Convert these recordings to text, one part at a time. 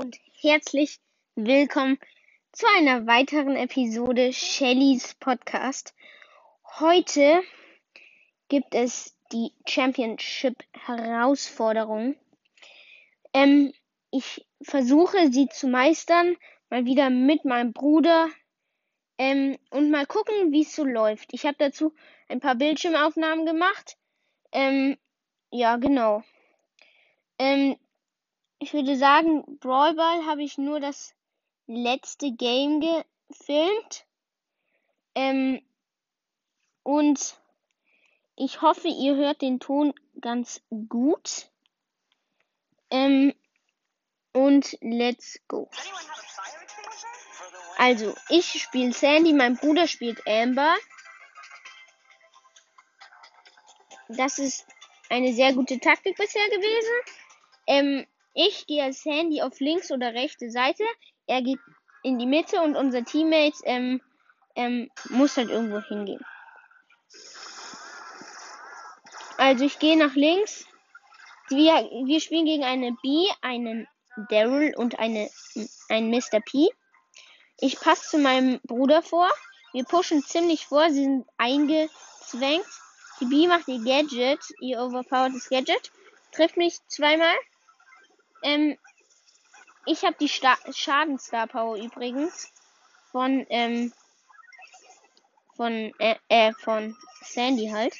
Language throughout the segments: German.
und herzlich willkommen zu einer weiteren Episode Shellys Podcast. Heute gibt es die Championship Herausforderung. Ähm, ich versuche sie zu meistern, mal wieder mit meinem Bruder ähm, und mal gucken, wie es so läuft. Ich habe dazu ein paar Bildschirmaufnahmen gemacht. Ähm, ja, genau. Ähm, ich würde sagen, Brawl Ball habe ich nur das letzte Game gefilmt. Ähm, und ich hoffe, ihr hört den Ton ganz gut. Ähm, und let's go. Also, ich spiele Sandy, mein Bruder spielt Amber. Das ist eine sehr gute Taktik bisher gewesen. Ähm, ich gehe als Handy auf links oder rechte Seite. Er geht in die Mitte und unser Teammate ähm, ähm, muss halt irgendwo hingehen. Also ich gehe nach links. Wir, wir spielen gegen eine B, einen Daryl und eine, einen Mr. P. Ich passe zu meinem Bruder vor. Wir pushen ziemlich vor. Sie sind eingezwängt. Die B macht ihr Gadget, ihr overpowertes Gadget. Trifft mich zweimal. Ähm, ich habe die Sta Schadenstar Power übrigens von ähm, von äh, äh, von Sandy halt.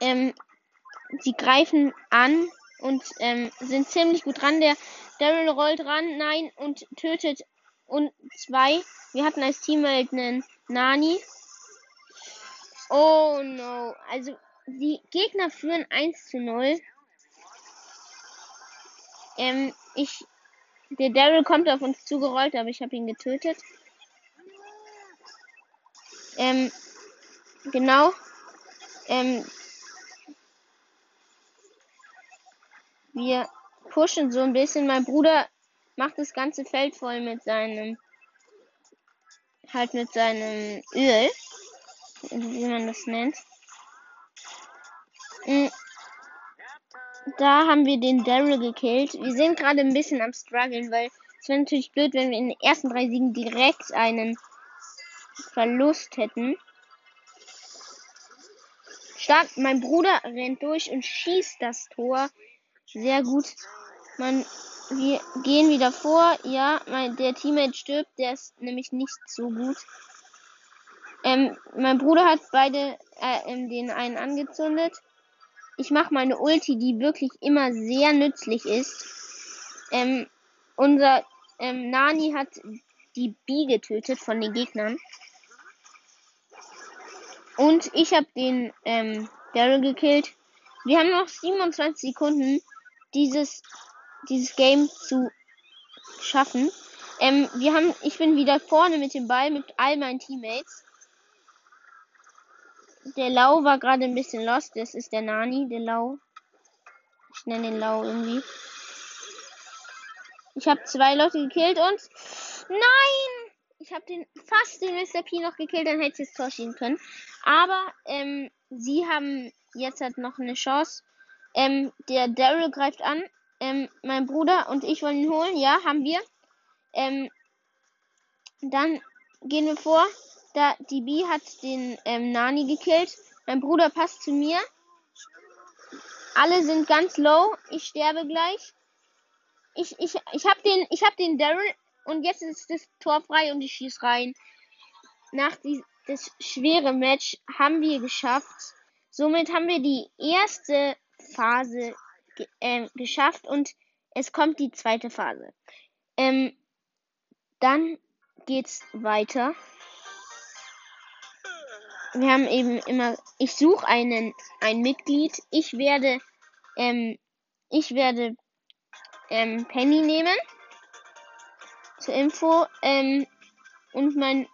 Ähm, sie greifen an und ähm, sind ziemlich gut dran. Der Daryl rollt ran, nein, und tötet und zwei. Wir hatten als Teammate einen Nani. Oh no. Also die Gegner führen 1 zu 0. Ähm, ich. Der Daryl kommt auf uns zugerollt, aber ich habe ihn getötet. Ähm, genau. Ähm, wir pushen so ein bisschen. Mein Bruder macht das ganze Feld voll mit seinem. Halt mit seinem Öl. Wie man das nennt. Da haben wir den Daryl gekillt. Wir sind gerade ein bisschen am struggeln, weil es wäre natürlich blöd, wenn wir in den ersten drei Siegen direkt einen Verlust hätten. Stark, mein Bruder rennt durch und schießt das Tor. Sehr gut. Man, wir gehen wieder vor. Ja, mein, der Teammate stirbt. Der ist nämlich nicht so gut. Ähm, mein Bruder hat beide äh, den einen angezündet. Ich mache meine Ulti, die wirklich immer sehr nützlich ist. Ähm, unser ähm, Nani hat die B getötet von den Gegnern. Und ich habe den ähm, Daryl gekillt. Wir haben noch 27 Sekunden, dieses, dieses Game zu schaffen. Ähm, wir haben, ich bin wieder vorne mit dem Ball mit all meinen Teammates. Der Lau war gerade ein bisschen lost. Das ist der Nani, der Lau. Ich nenne den Lau irgendwie. Ich habe zwei Leute gekillt und. Nein! Ich habe den fast den Mr. P noch gekillt, dann hätte ich das Tor können. Aber ähm, sie haben jetzt halt noch eine Chance. Ähm, der Daryl greift an. Ähm, mein Bruder und ich wollen ihn holen. Ja, haben wir. Ähm, dann gehen wir vor. Da, die B hat den ähm, Nani gekillt. Mein Bruder passt zu mir. Alle sind ganz low. Ich sterbe gleich. Ich, ich, ich hab den, ich hab den Daryl und jetzt ist das Tor frei und ich schieß rein. Nach die, das schwere Match haben wir geschafft. Somit haben wir die erste Phase ge äh, geschafft und es kommt die zweite Phase. Ähm, dann geht's weiter wir haben eben immer, ich suche einen, ein Mitglied. Ich werde, ähm, ich werde ähm, Penny nehmen. Zur Info. Ähm, und mein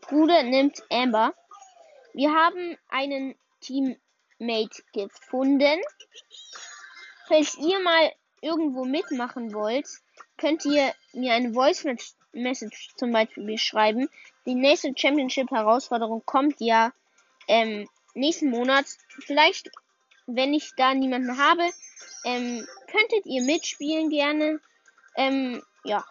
Bruder nimmt Amber. Wir haben einen Teammate gefunden. Falls ihr mal irgendwo mitmachen wollt, könnt ihr mir eine Voice Message zum Beispiel schreiben. Die nächste Championship Herausforderung kommt ja ähm, nächsten Monat, vielleicht, wenn ich da niemanden habe, ähm, könntet ihr mitspielen gerne. Ähm, ja.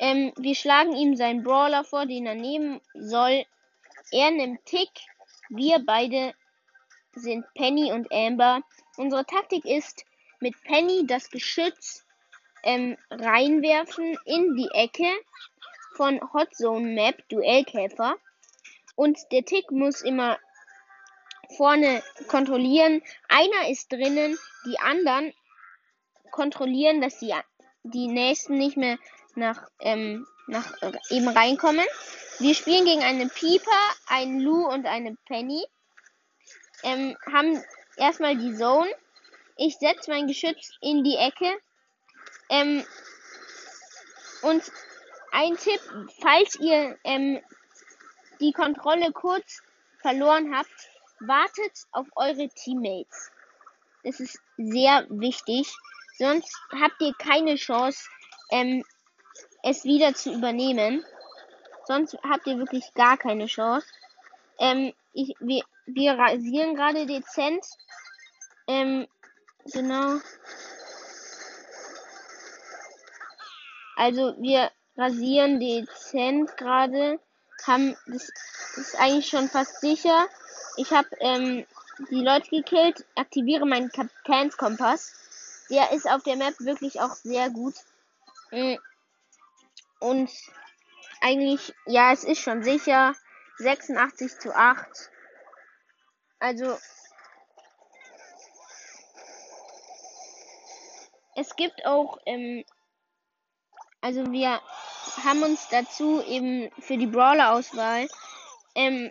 Ähm, wir schlagen ihm seinen Brawler vor, den er nehmen soll. Er nimmt Tick. Wir beide sind Penny und Amber. Unsere Taktik ist, mit Penny das Geschütz ähm, reinwerfen in die Ecke von Hot Zone Map Duellkäfer. Und der Tick muss immer vorne kontrollieren. Einer ist drinnen, die anderen kontrollieren, dass die, die nächsten nicht mehr nach, ähm, nach äh, eben reinkommen. Wir spielen gegen einen Pieper, einen Lou und eine Penny. Ähm, haben erstmal die Zone. Ich setze mein Geschütz in die Ecke. Ähm, und ein Tipp, falls ihr ähm, die Kontrolle kurz verloren habt, wartet auf eure Teammates. Das ist sehr wichtig. Sonst habt ihr keine Chance, ähm, es wieder zu übernehmen. Sonst habt ihr wirklich gar keine Chance. Ähm, ich, wir, wir rasieren gerade dezent. Ähm, genau. Also wir rasieren dezent gerade. Haben das ist eigentlich schon fast sicher. Ich habe ähm, die Leute gekillt, aktiviere meinen Kapitänskompass. Der ist auf der Map wirklich auch sehr gut. Mm. Und eigentlich, ja, es ist schon sicher. 86 zu 8. Also, es gibt auch, ähm, also wir haben uns dazu eben für die Brawler-Auswahl, ähm,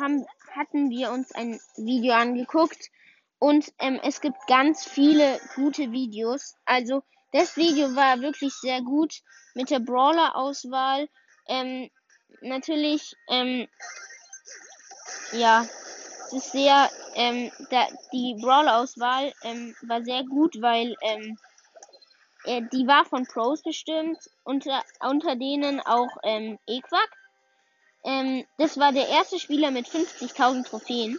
haben, hatten wir uns ein Video angeguckt und ähm, es gibt ganz viele gute Videos. Also das Video war wirklich sehr gut mit der Brawler-Auswahl. Ähm, natürlich, ähm, ja, es ist sehr, ähm, da, die Brawler-Auswahl ähm, war sehr gut, weil ähm, äh, die war von Pros bestimmt, unter, unter denen auch ähm, Equack. Ähm, das war der erste Spieler mit 50.000 Trophäen.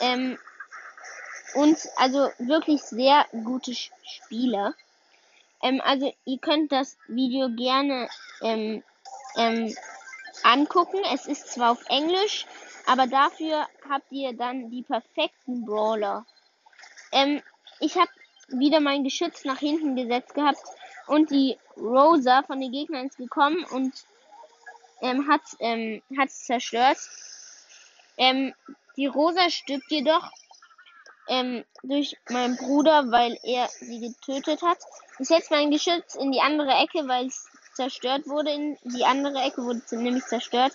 Ähm, und also wirklich sehr gute Spieler. Ähm, also ihr könnt das Video gerne ähm, ähm, angucken. Es ist zwar auf Englisch, aber dafür habt ihr dann die perfekten Brawler. Ähm, ich habe wieder mein Geschütz nach hinten gesetzt gehabt und die Rosa von den Gegnern ist gekommen und ähm, hat ähm, hat's zerstört. Ähm, die Rosa stirbt jedoch ähm, durch meinen Bruder, weil er sie getötet hat. Ich setze mein Geschütz in die andere Ecke, weil es zerstört wurde. In die andere Ecke wurde nämlich zerstört.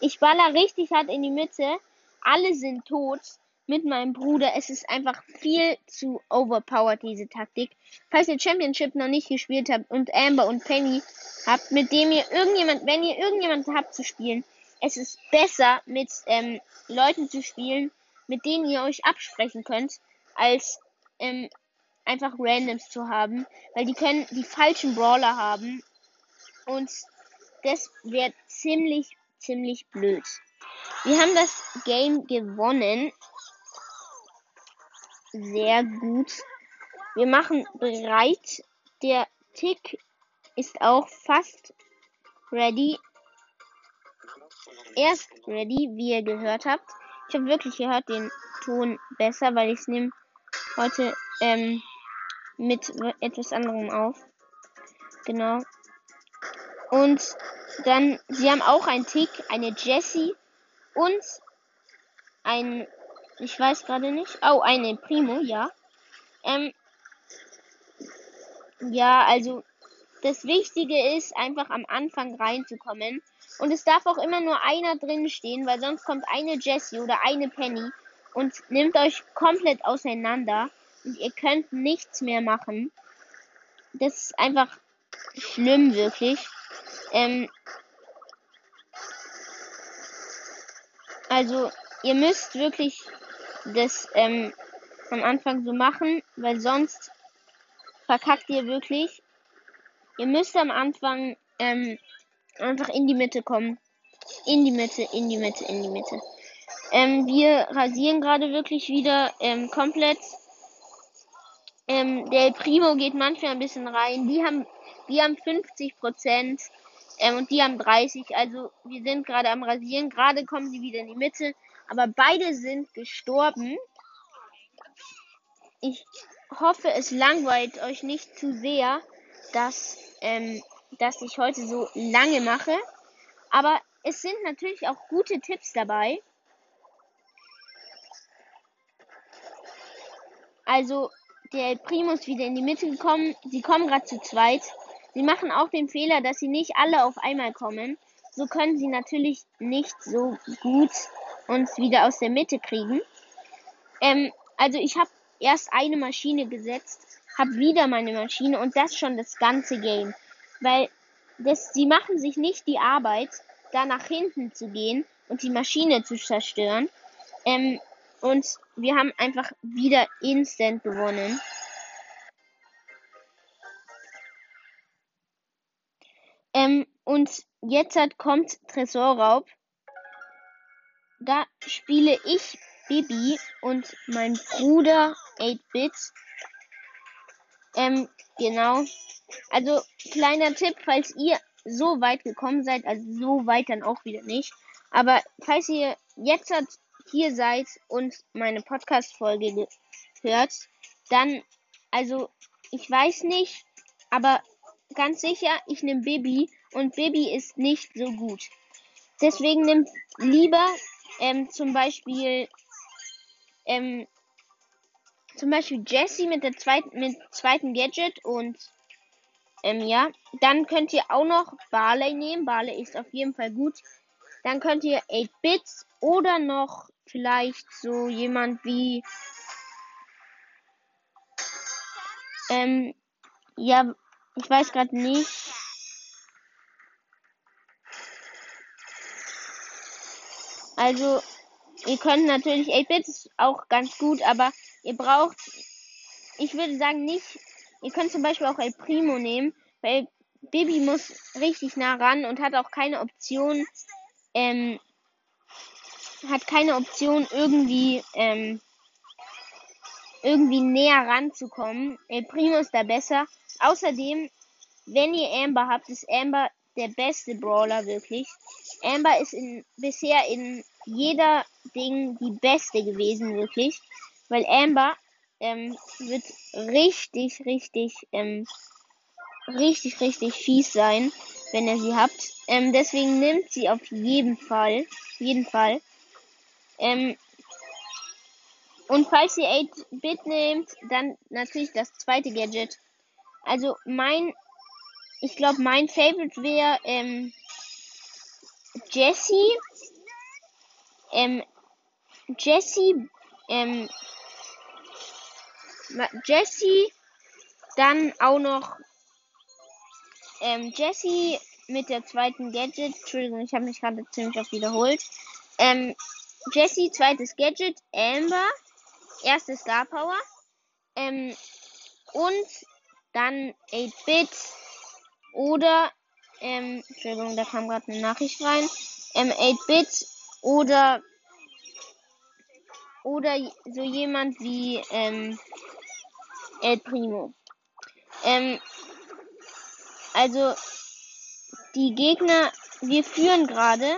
Ich baller richtig hart in die Mitte. Alle sind tot mit meinem Bruder. Es ist einfach viel zu overpowered, diese Taktik. Falls ihr Championship noch nicht gespielt habt und Amber und Penny habt, mit dem ihr irgendjemand, wenn ihr irgendjemand habt zu spielen, es ist besser mit ähm, Leuten zu spielen, mit denen ihr euch absprechen könnt, als ähm, einfach Randoms zu haben, weil die können die falschen Brawler haben und das wäre ziemlich, ziemlich blöd. Wir haben das Game gewonnen sehr gut. Wir machen bereit. Der Tick ist auch fast ready. Er ist ready, wie ihr gehört habt. Ich habe wirklich gehört den Ton besser, weil ich es nehme heute ähm, mit etwas anderem auf. Genau. Und dann, sie haben auch einen Tick, eine Jessie und ein ich weiß gerade nicht. Oh, eine Primo, ja. Ähm, ja, also das Wichtige ist einfach am Anfang reinzukommen. Und es darf auch immer nur einer drin stehen, weil sonst kommt eine Jessie oder eine Penny und nimmt euch komplett auseinander. Und ihr könnt nichts mehr machen. Das ist einfach schlimm, wirklich. Ähm, also, ihr müsst wirklich das ähm, am Anfang so machen, weil sonst verkackt ihr wirklich. Ihr müsst am Anfang ähm, einfach in die Mitte kommen. In die Mitte, in die Mitte, in die Mitte. Ähm, wir rasieren gerade wirklich wieder ähm, komplett. Ähm, der Primo geht manchmal ein bisschen rein. Die haben, die haben 50 Prozent ähm, und die haben 30. Also wir sind gerade am Rasieren. Gerade kommen sie wieder in die Mitte. Aber beide sind gestorben. Ich hoffe, es langweilt euch nicht zu sehr, dass, ähm, dass ich heute so lange mache. Aber es sind natürlich auch gute Tipps dabei. Also, der Primus wieder in die Mitte gekommen. Sie kommen gerade zu zweit. Sie machen auch den Fehler, dass sie nicht alle auf einmal kommen. So können sie natürlich nicht so gut uns wieder aus der Mitte kriegen. Ähm, also ich habe erst eine Maschine gesetzt, habe wieder meine Maschine und das schon das ganze Game. Weil das, sie machen sich nicht die Arbeit, da nach hinten zu gehen und die Maschine zu zerstören. Ähm, und wir haben einfach wieder instant gewonnen. Ähm, und jetzt hat, kommt Tresorraub. Da spiele ich Bibi und mein Bruder 8-Bit. Ähm, genau. Also, kleiner Tipp, falls ihr so weit gekommen seid, also so weit dann auch wieder nicht. Aber falls ihr jetzt hier seid und meine Podcast-Folge hört, dann, also, ich weiß nicht, aber ganz sicher, ich nehme Baby und Baby ist nicht so gut. Deswegen nimmt lieber ähm, zum Beispiel ähm, zum Beispiel Jessie mit der zweiten mit zweiten Gadget und ähm, ja, dann könnt ihr auch noch Barley nehmen. Barley ist auf jeden Fall gut. Dann könnt ihr 8 Bits oder noch vielleicht so jemand wie ähm, ja, ich weiß gerade nicht. Also, ihr könnt natürlich 8-Bit ist auch ganz gut, aber ihr braucht, ich würde sagen, nicht, ihr könnt zum Beispiel auch El Primo nehmen, weil Bibi muss richtig nah ran und hat auch keine Option, ähm, hat keine Option irgendwie, ähm, irgendwie näher ranzukommen. El Primo ist da besser. Außerdem, wenn ihr Amber habt, ist Amber der beste Brawler wirklich. Amber ist in, bisher in jeder Ding die beste gewesen, wirklich. Weil Amber ähm, wird richtig, richtig, ähm, richtig, richtig fies sein, wenn ihr sie habt. Ähm, deswegen nimmt sie auf jeden Fall, jeden Fall. Ähm, und falls ihr 8-Bit nehmt, dann natürlich das zweite Gadget. Also mein, ich glaube mein Favorite wäre ähm, Jessie. Ähm, Jessie, ähm, Jessie, dann auch noch ähm, Jessie mit der zweiten Gadget. Entschuldigung, ich habe mich gerade ziemlich oft wiederholt. Ähm, Jessie, zweites Gadget. Amber, erste Star Power. Ähm, und dann 8-Bit oder, ähm, Entschuldigung, da kam gerade eine Nachricht rein. Ähm, 8-Bit oder oder so jemand wie ähm, El Primo. Ähm, also die Gegner, wir führen gerade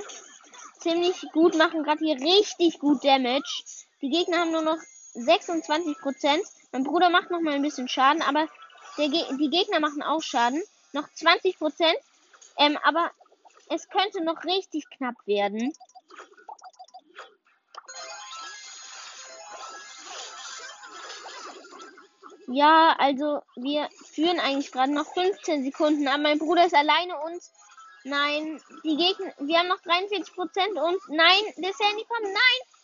ziemlich gut, machen gerade hier richtig gut Damage. Die Gegner haben nur noch 26%. Mein Bruder macht noch mal ein bisschen Schaden, aber Ge die Gegner machen auch Schaden. Noch 20%. Ähm, aber es könnte noch richtig knapp werden. Ja, also wir führen eigentlich gerade noch 15 Sekunden, aber mein Bruder ist alleine und nein, die Gegner, wir haben noch 43 Prozent und nein, der Sandy kommt, nein!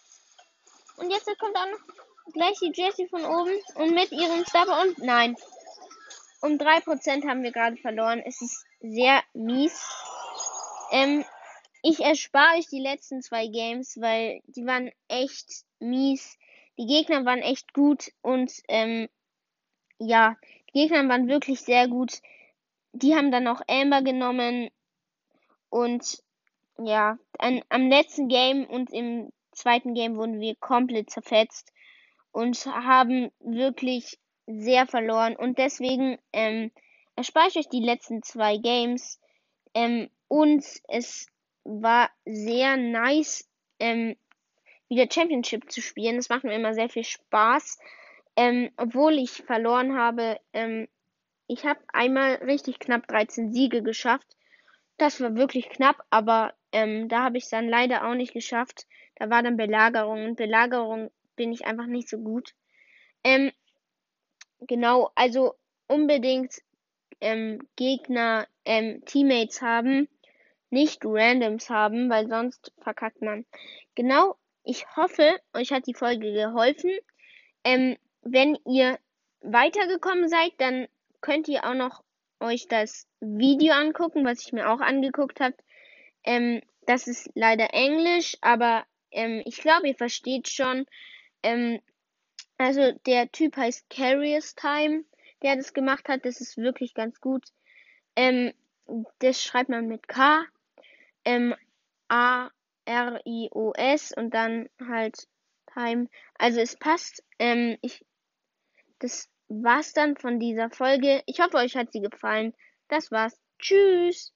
Und jetzt kommt auch noch gleich die Jessie von oben und mit ihrem Stabber und nein. Um 3% haben wir gerade verloren. Es ist sehr mies. Ähm, ich erspare euch die letzten zwei Games, weil die waren echt mies. Die Gegner waren echt gut und ähm, ja, die Gegner waren wirklich sehr gut. Die haben dann auch Amber genommen und ja, an, am letzten Game und im zweiten Game wurden wir komplett zerfetzt und haben wirklich sehr verloren. Und deswegen ähm, erspare ich euch die letzten zwei Games. Ähm, und es war sehr nice, ähm, wieder Championship zu spielen. Das macht mir immer sehr viel Spaß. Ähm, obwohl ich verloren habe, ähm, ich habe einmal richtig knapp 13 Siege geschafft. Das war wirklich knapp, aber ähm, da habe ich es dann leider auch nicht geschafft. Da war dann Belagerung und Belagerung bin ich einfach nicht so gut. Ähm, genau, also unbedingt ähm, Gegner, ähm, Teammates haben, nicht Randoms haben, weil sonst verkackt man. Genau, ich hoffe, euch hat die Folge geholfen. Ähm, wenn ihr weitergekommen seid, dann könnt ihr auch noch euch das Video angucken, was ich mir auch angeguckt habe. Ähm, das ist leider Englisch, aber ähm, ich glaube, ihr versteht schon. Ähm, also der Typ heißt Carious Time, der das gemacht hat. Das ist wirklich ganz gut. Ähm, das schreibt man mit K. Ähm, A R I O S und dann halt Time. Also es passt. Ähm, ich das war's dann von dieser Folge. Ich hoffe, euch hat sie gefallen. Das war's. Tschüss.